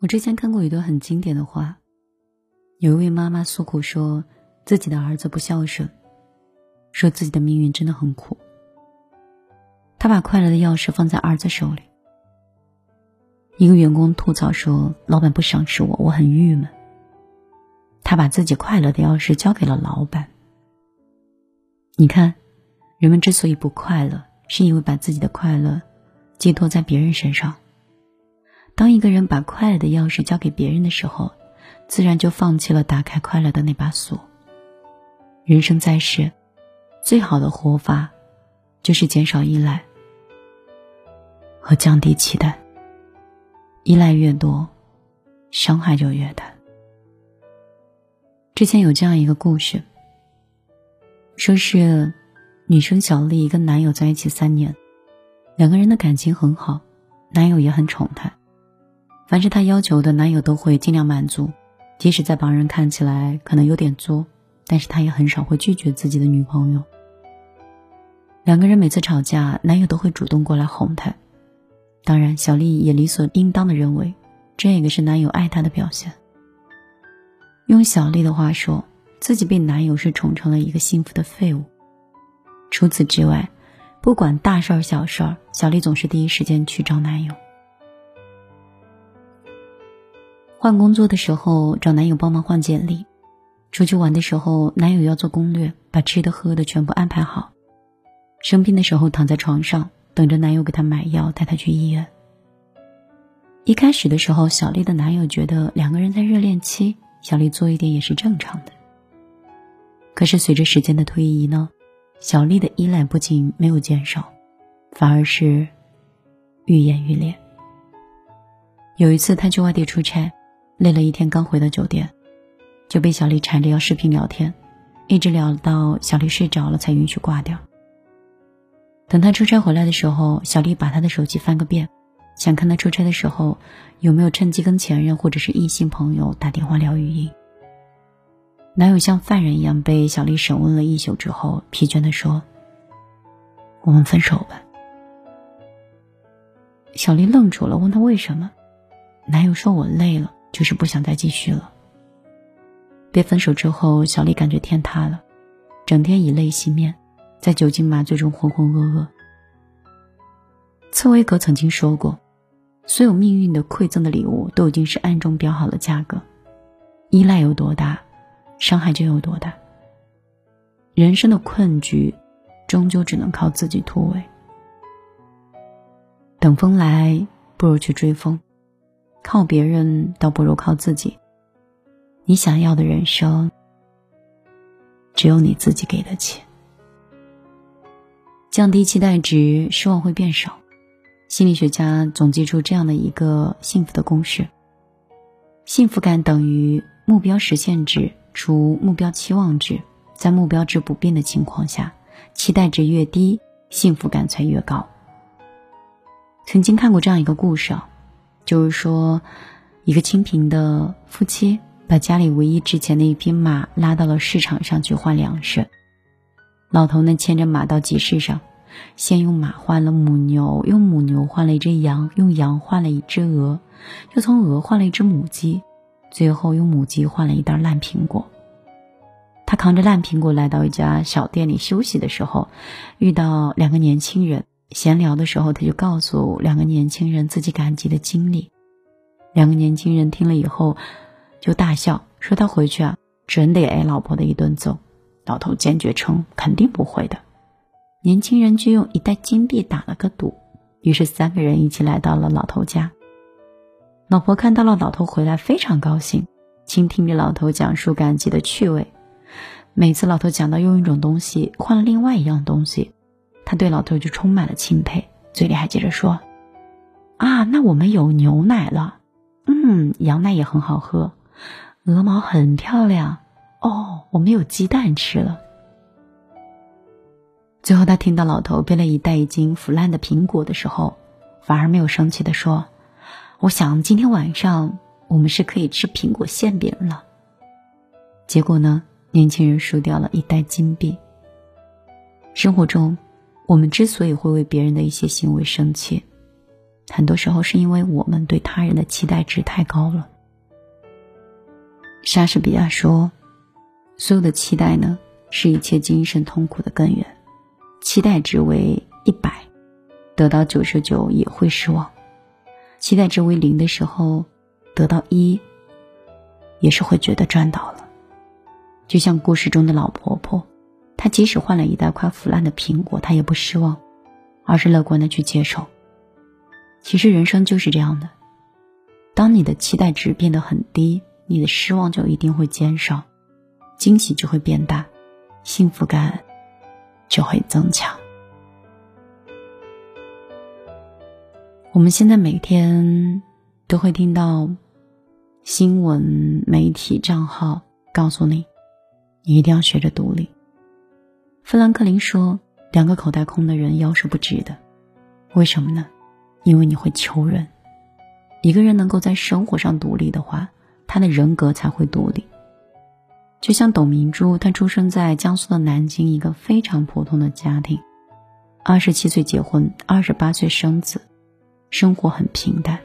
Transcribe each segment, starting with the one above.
我之前看过一段很经典的话，有一位妈妈诉苦说自己的儿子不孝顺，说自己的命运真的很苦。他把快乐的钥匙放在儿子手里。一个员工吐槽说：“老板不赏识我，我很郁闷。”他把自己快乐的钥匙交给了老板。你看，人们之所以不快乐，是因为把自己的快乐寄托在别人身上。当一个人把快乐的钥匙交给别人的时候，自然就放弃了打开快乐的那把锁。人生在世，最好的活法，就是减少依赖和降低期待。依赖越多，伤害就越大。之前有这样一个故事，说是女生小丽跟男友在一起三年，两个人的感情很好，男友也很宠她。凡是她要求的，男友都会尽量满足，即使在旁人看起来可能有点作，但是他也很少会拒绝自己的女朋友。两个人每次吵架，男友都会主动过来哄她。当然，小丽也理所应当的认为，这个是男友爱她的表现。用小丽的话说，自己被男友是宠成了一个幸福的废物。除此之外，不管大事儿小事儿，小丽总是第一时间去找男友。换工作的时候找男友帮忙换简历，出去玩的时候男友要做攻略，把吃的喝的全部安排好。生病的时候躺在床上等着男友给她买药，带她去医院。一开始的时候，小丽的男友觉得两个人在热恋期，小丽做一点也是正常的。可是随着时间的推移呢，小丽的依赖不仅没有减少，反而是愈演愈烈。有一次，他去外地出差。累了一天，刚回到酒店，就被小丽缠着要视频聊天，一直聊到小丽睡着了才允许挂掉。等他出差回来的时候，小丽把他的手机翻个遍，想看他出差的时候有没有趁机跟前任或者是异性朋友打电话聊语音。男友像犯人一样被小丽审问了一宿之后，疲倦的说：“我们分手吧。”小丽愣住了，问他为什么，男友说：“我累了。”就是不想再继续了。被分手之后，小丽感觉天塌了，整天以泪洗面，在酒精麻醉中浑浑噩噩。茨威格曾经说过：“所有命运的馈赠的礼物都已经是暗中标好了价格，依赖有多大，伤害就有多大。人生的困局，终究只能靠自己突围。等风来，不如去追风。”靠别人倒不如靠自己。你想要的人生，只有你自己给得起。降低期待值，失望会变少。心理学家总结出这样的一个幸福的公式：幸福感等于目标实现值除目标期望值。在目标值不变的情况下，期待值越低，幸福感才越高。曾经看过这样一个故事啊。就是说，一个清贫的夫妻把家里唯一值钱的一匹马拉到了市场上去换粮食。老头呢牵着马到集市上，先用马换了母牛，用母牛换了一只羊，用羊换了一只鹅，又从鹅换了一只母鸡，最后用母鸡换了一袋烂苹果。他扛着烂苹果来到一家小店里休息的时候，遇到两个年轻人。闲聊的时候，他就告诉两个年轻人自己赶集的经历。两个年轻人听了以后，就大笑，说他回去啊，准得挨老婆的一顿揍。老头坚决称肯定不会的。年轻人就用一袋金币打了个赌，于是三个人一起来到了老头家。老婆看到了老头回来，非常高兴，倾听着老头讲述赶集的趣味。每次老头讲到用一种东西换了另外一样东西。他对老头就充满了钦佩，嘴里还接着说：“啊，那我们有牛奶了，嗯，羊奶也很好喝，鹅毛很漂亮，哦，我们有鸡蛋吃了。”最后，他听到老头背了一袋已经腐烂的苹果的时候，反而没有生气的说：“我想今天晚上我们是可以吃苹果馅饼了。”结果呢，年轻人输掉了一袋金币。生活中。我们之所以会为别人的一些行为生气，很多时候是因为我们对他人的期待值太高了。莎士比亚说：“所有的期待呢，是一切精神痛苦的根源。期待值为一百，得到九十九也会失望；期待值为零的时候，得到一，也是会觉得赚到了。就像故事中的老婆婆，他即使换了一大块腐烂的苹果，他也不失望，而是乐观的去接受。其实人生就是这样的，当你的期待值变得很低，你的失望就一定会减少，惊喜就会变大，幸福感就会增强。我们现在每天都会听到新闻媒体账号告诉你，你一定要学着独立。富兰克林说：“两个口袋空的人腰是不直的，为什么呢？因为你会求人。一个人能够在生活上独立的话，他的人格才会独立。就像董明珠，她出生在江苏的南京一个非常普通的家庭，二十七岁结婚，二十八岁生子。”生活很平淡，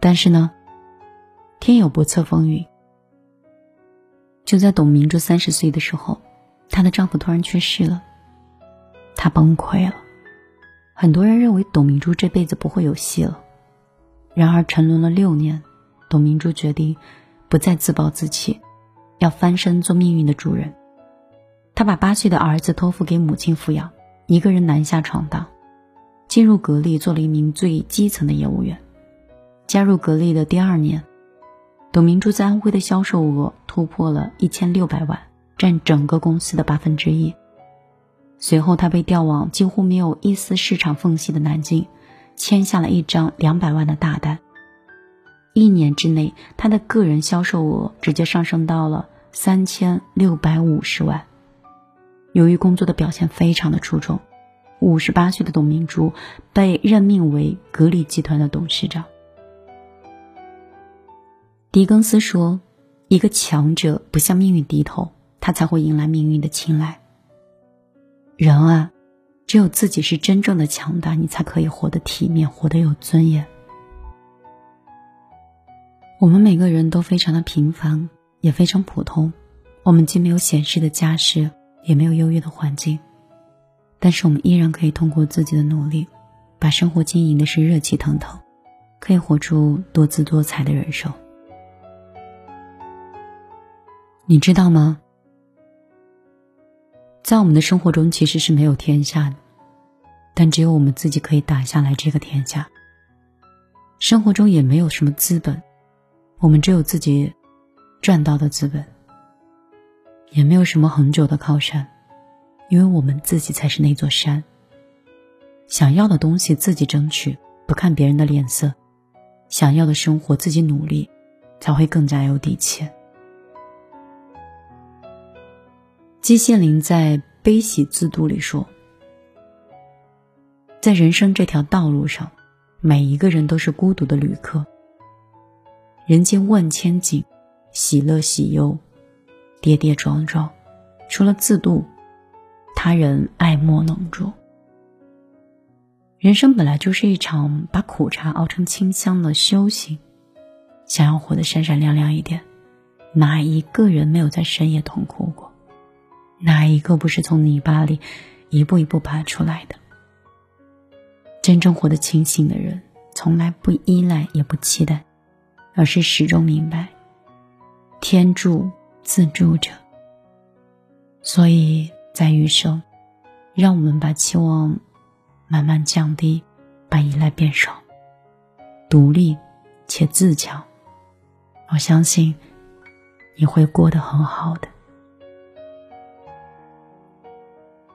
但是呢，天有不测风云。就在董明珠三十岁的时候，她的丈夫突然去世了，她崩溃了。很多人认为董明珠这辈子不会有戏了，然而沉沦了六年，董明珠决定不再自暴自弃，要翻身做命运的主人。她把八岁的儿子托付给母亲抚养，一个人南下闯荡。进入格力做了一名最基层的业务员。加入格力的第二年，董明珠在安徽的销售额突破了一千六百万，占整个公司的八分之一。随后，他被调往几乎没有一丝市场缝隙的南京，签下了一张两百万的大单。一年之内，他的个人销售额直接上升到了三千六百五十万。由于工作的表现非常的出众。五十八岁的董明珠被任命为格力集团的董事长。狄更斯说：“一个强者不向命运低头，他才会迎来命运的青睐。”人啊，只有自己是真正的强大，你才可以活得体面，活得有尊严。我们每个人都非常的平凡，也非常普通。我们既没有显示的家世，也没有优越的环境。但是我们依然可以通过自己的努力，把生活经营的是热气腾腾，可以活出多姿多彩的人生。你知道吗？在我们的生活中，其实是没有天下的，但只有我们自己可以打下来这个天下。生活中也没有什么资本，我们只有自己赚到的资本，也没有什么恒久的靠山。因为我们自己才是那座山。想要的东西自己争取，不看别人的脸色；想要的生活自己努力，才会更加有底气。季羡林在《悲喜自度》里说：“在人生这条道路上，每一个人都是孤独的旅客。人间万千景，喜乐喜忧，跌跌撞撞，除了自渡。”他人爱莫能助。人生本来就是一场把苦茶熬成清香的修行。想要活得闪闪亮亮一点，哪一个人没有在深夜痛哭？哪一个不是从泥巴里一步一步爬出来的？真正活得清醒的人，从来不依赖也不期待，而是始终明白：天助自助者。所以。在余生，让我们把期望慢慢降低，把依赖变少，独立且自强。我相信你会过得很好的。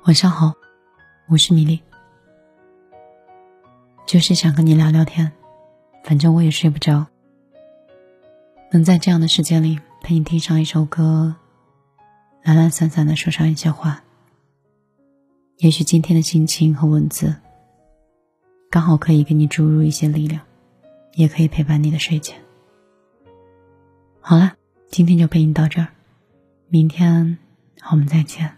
晚上好，我是米粒，就是想跟你聊聊天，反正我也睡不着，能在这样的时间里陪你听上一首歌，懒懒散散的说上一些话。也许今天的心情和文字，刚好可以给你注入一些力量，也可以陪伴你的睡前。好了，今天就陪你到这儿，明天我们再见。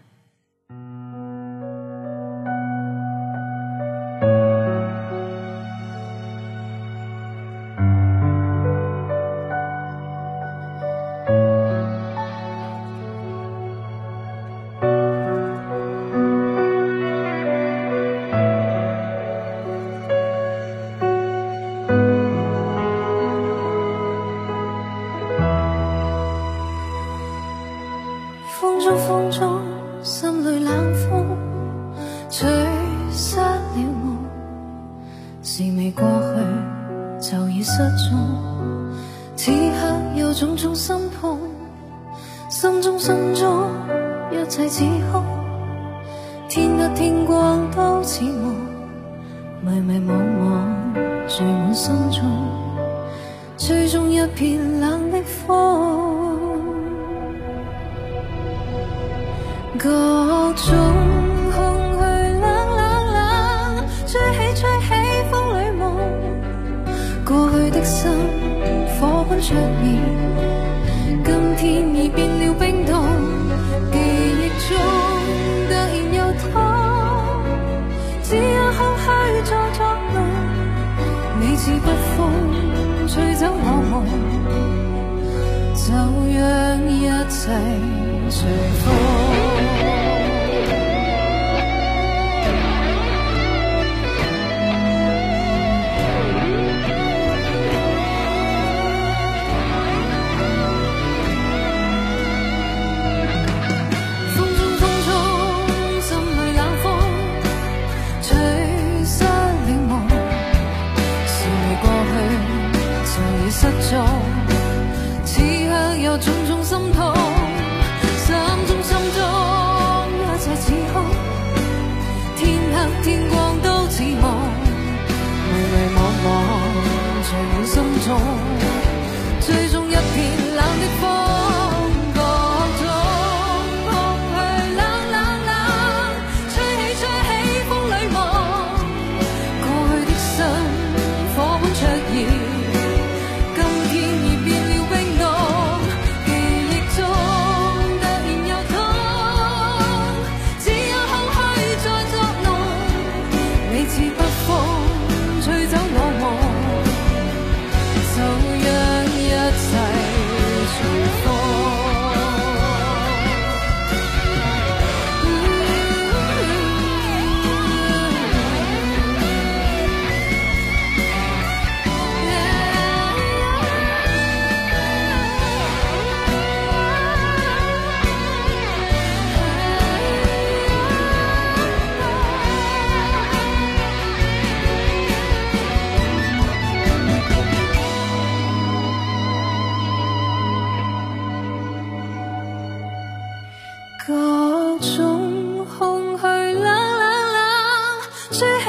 此刻有种种心痛，心中心中一切似空，天黑天光都似梦，迷迷惘惘聚满心中，吹中一片冷的风，各种。吹起，吹起风里梦，过去的心火出现，今天已变了冰冻，记忆中突然有他，只有空虚在作弄。你似北风吹走我梦，就让一切随风。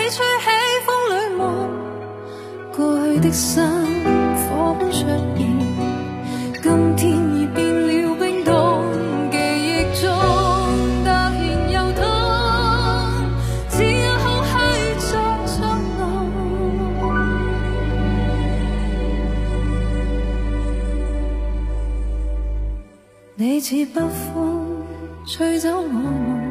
吹起风里梦，过去的心火般出现，今天已变了冰冻，记忆中突然又痛，只有空虚在作弄，你似北风。吹走我梦。